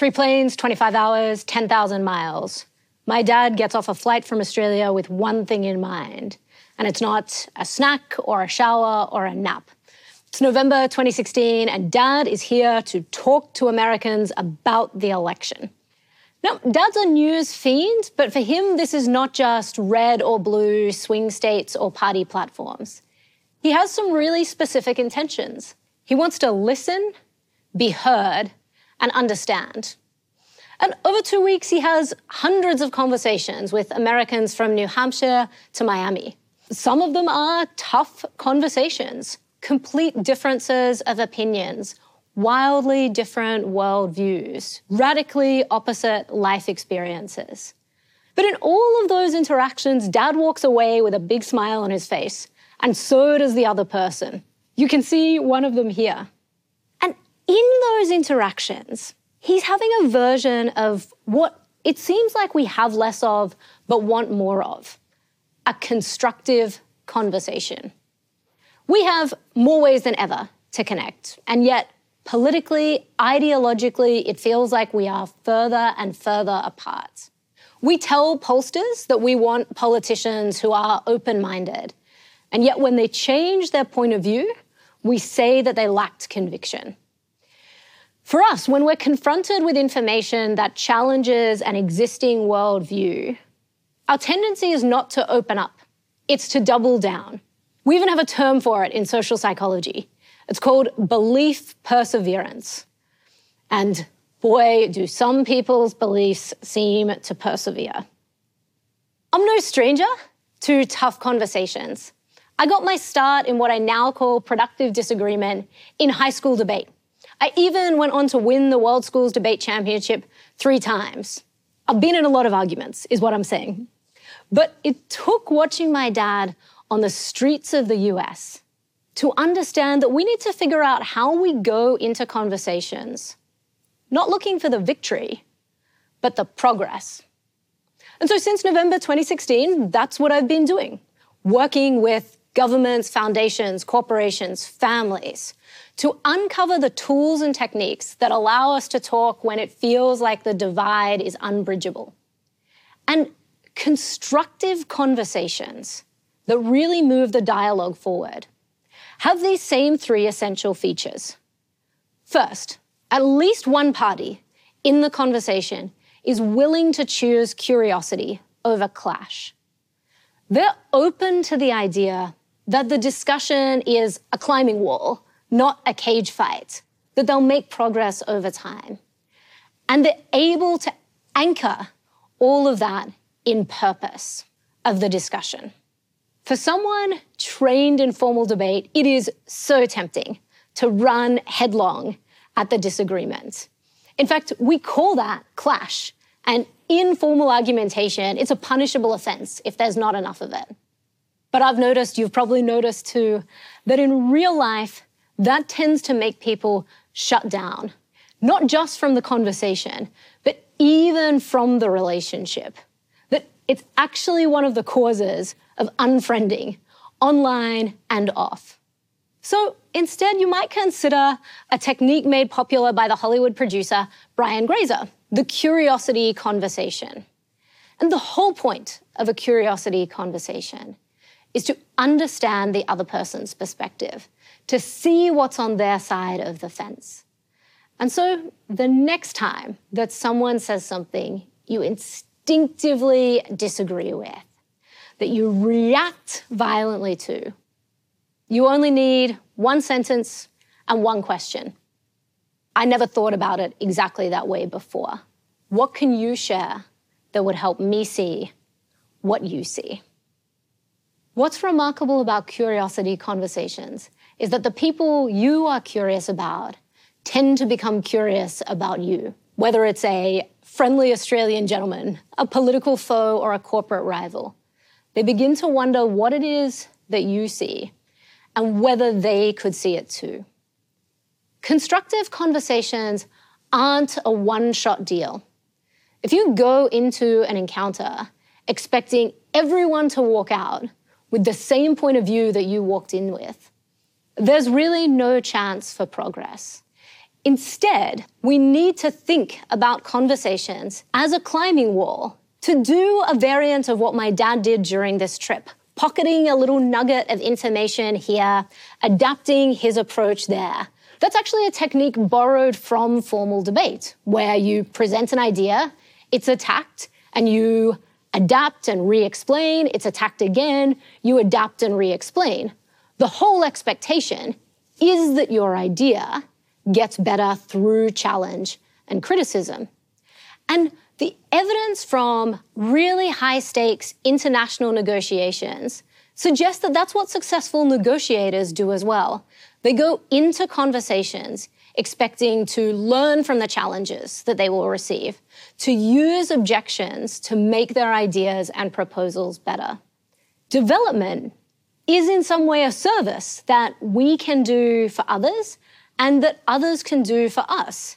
Three planes, 25 hours, 10,000 miles. My dad gets off a flight from Australia with one thing in mind, and it's not a snack or a shower or a nap. It's November 2016, and dad is here to talk to Americans about the election. Now, Dad's a news fiend, but for him, this is not just red or blue, swing states, or party platforms. He has some really specific intentions. He wants to listen, be heard, and understand. And over two weeks, he has hundreds of conversations with Americans from New Hampshire to Miami. Some of them are tough conversations, complete differences of opinions, wildly different worldviews, radically opposite life experiences. But in all of those interactions, dad walks away with a big smile on his face, and so does the other person. You can see one of them here. In those interactions, he's having a version of what it seems like we have less of, but want more of a constructive conversation. We have more ways than ever to connect, and yet Politically, ideologically, it feels like we are further and further apart. We tell pollsters that we want politicians who are open minded, and yet when they change their point of view, we say that they lacked conviction. For us, when we're confronted with information that challenges an existing worldview, our tendency is not to open up, it's to double down. We even have a term for it in social psychology it's called belief perseverance. And boy, do some people's beliefs seem to persevere. I'm no stranger to tough conversations. I got my start in what I now call productive disagreement in high school debate. I even went on to win the World Schools Debate Championship three times. I've been in a lot of arguments, is what I'm saying. But it took watching my dad on the streets of the US to understand that we need to figure out how we go into conversations, not looking for the victory, but the progress. And so since November 2016, that's what I've been doing working with governments, foundations, corporations, families to uncover the tools and techniques that allow us to talk when it feels like the divide is unbridgeable. And constructive conversations that really move the dialogue forward have these same three essential features. First, at least one party in the conversation is willing to choose curiosity over clash. They're open to the idea that the discussion is a climbing wall, not a cage fight, that they'll make progress over time. And they're able to anchor all of that in purpose of the discussion. For someone trained in formal debate, it is so tempting to run headlong at the disagreement. In fact, we call that clash. And in formal argumentation, it's a punishable offense if there's not enough of it. But I've noticed, you've probably noticed too, that in real life, that tends to make people shut down, not just from the conversation, but even from the relationship. That it's actually one of the causes of unfriending, online and off. So instead, you might consider a technique made popular by the Hollywood producer Brian Grazer, the curiosity conversation. And the whole point of a curiosity conversation is to understand the other person's perspective, to see what's on their side of the fence. And so the next time that someone says something you instinctively disagree with, that you react violently to. You only need one sentence and one question. I never thought about it exactly that way before. What can you share that would help me see what you see? What's remarkable about curiosity conversations is that the people you are curious about tend to become curious about you, whether it's a friendly Australian gentleman, a political foe, or a corporate rival. They begin to wonder what it is that you see and whether they could see it too. Constructive conversations aren't a one shot deal. If you go into an encounter expecting everyone to walk out with the same point of view that you walked in with, there's really no chance for progress. Instead, we need to think about conversations as a climbing wall to do a variant of what my dad did during this trip, pocketing a little nugget of information here, adapting his approach there. That's actually a technique borrowed from formal debate, where you present an idea, it's attacked, and you adapt and re explain, it's attacked again, you adapt and re explain. The whole expectation is that your idea gets better through challenge and criticism. And the evidence from really high stakes international negotiations suggests that that's what successful negotiators do as well. They go into conversations expecting to learn from the challenges that they will receive, to use objections to make their ideas and proposals better. Development is in some way a service that we can do for others and that others can do for us.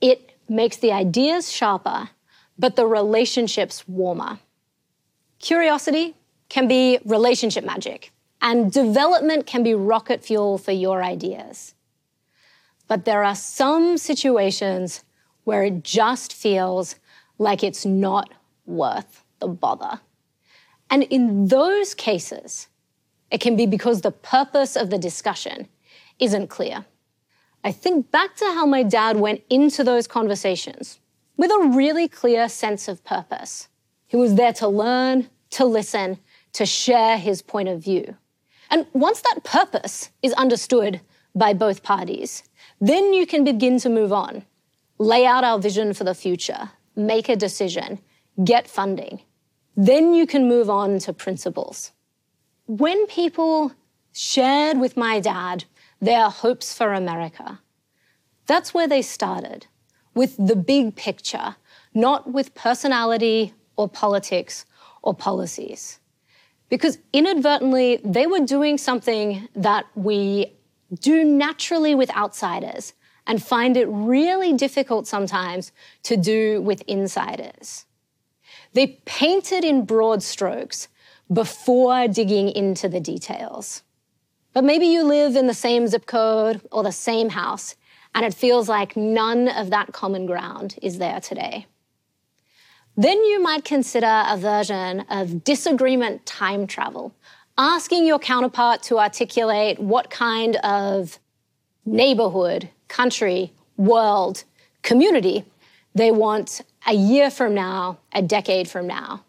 It makes the ideas sharper, but the relationships warmer. Curiosity can be relationship magic, and development can be rocket fuel for your ideas. But there are some situations where it just feels like it's not worth the bother. And in those cases, it can be because the purpose of the discussion isn't clear. I think back to how my dad went into those conversations with a really clear sense of purpose. He was there to learn, to listen, to share his point of view. And once that purpose is understood by both parties, then you can begin to move on, lay out our vision for the future, make a decision, get funding. Then you can move on to principles. When people shared with my dad their hopes for America, that's where they started, with the big picture, not with personality or politics or policies. Because inadvertently, they were doing something that we do naturally with outsiders and find it really difficult sometimes to do with insiders. They painted in broad strokes before digging into the details. But maybe you live in the same zip code or the same house, and it feels like none of that common ground is there today. Then you might consider a version of disagreement time travel, asking your counterpart to articulate what kind of neighborhood, country, world, community they want a year from now, a decade from now.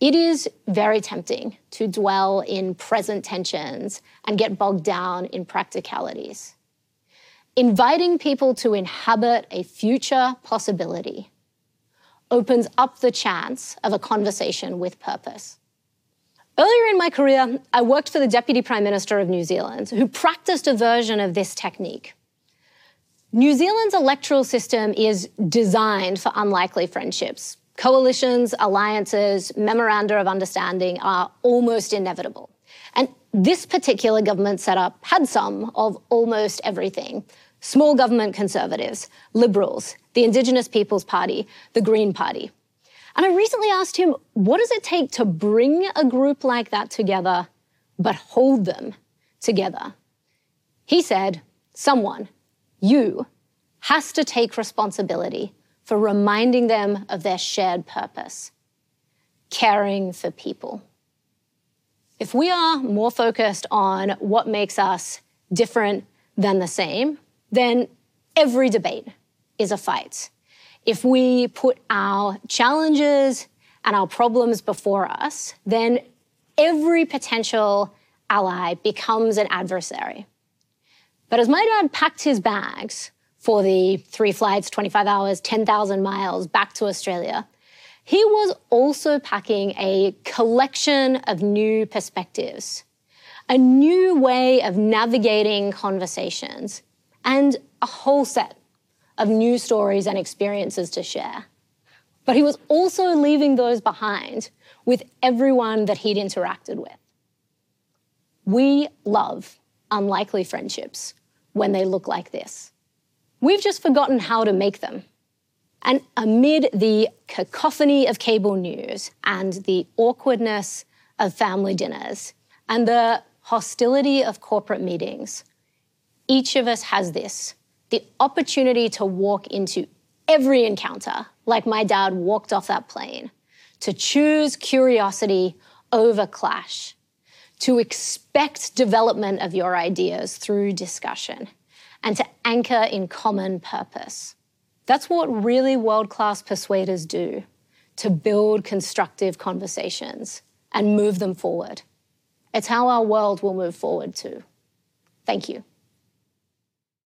It is very tempting to dwell in present tensions and get bogged down in practicalities. Inviting people to inhabit a future possibility opens up the chance of a conversation with purpose. Earlier in my career, I worked for the Deputy Prime Minister of New Zealand, who practiced a version of this technique. New Zealand's electoral system is designed for unlikely friendships. Coalitions, alliances, memoranda of understanding are almost inevitable. And this particular government setup had some of almost everything small government conservatives, liberals, the Indigenous Peoples Party, the Green Party. And I recently asked him, what does it take to bring a group like that together, but hold them together? He said, someone, you, has to take responsibility for reminding them of their shared purpose caring for people. If we are more focused on what makes us different than the same, then every debate is a fight if we put our challenges and our problems before us, then every potential ally becomes an adversary. But as my dad packed his bags for the three flights, 25 hours, 10,000 miles back to Australia, he was also packing a collection of new perspectives, a new way of navigating conversations, and a whole set of new stories and experiences to share. But he was also leaving those behind with everyone that he'd interacted with. We love unlikely friendships when they look like this. We've just forgotten how to make them. And amid the cacophony of cable news and the awkwardness of family dinners and the hostility of corporate meetings, each of us has this the opportunity to walk into every encounter like my dad walked off that plane, to choose curiosity over clash, to expect development of your ideas through discussion, and to anchor in common purpose. That's what really world class persuaders do to build constructive conversations and move them forward. It's how our world will move forward too. Thank you.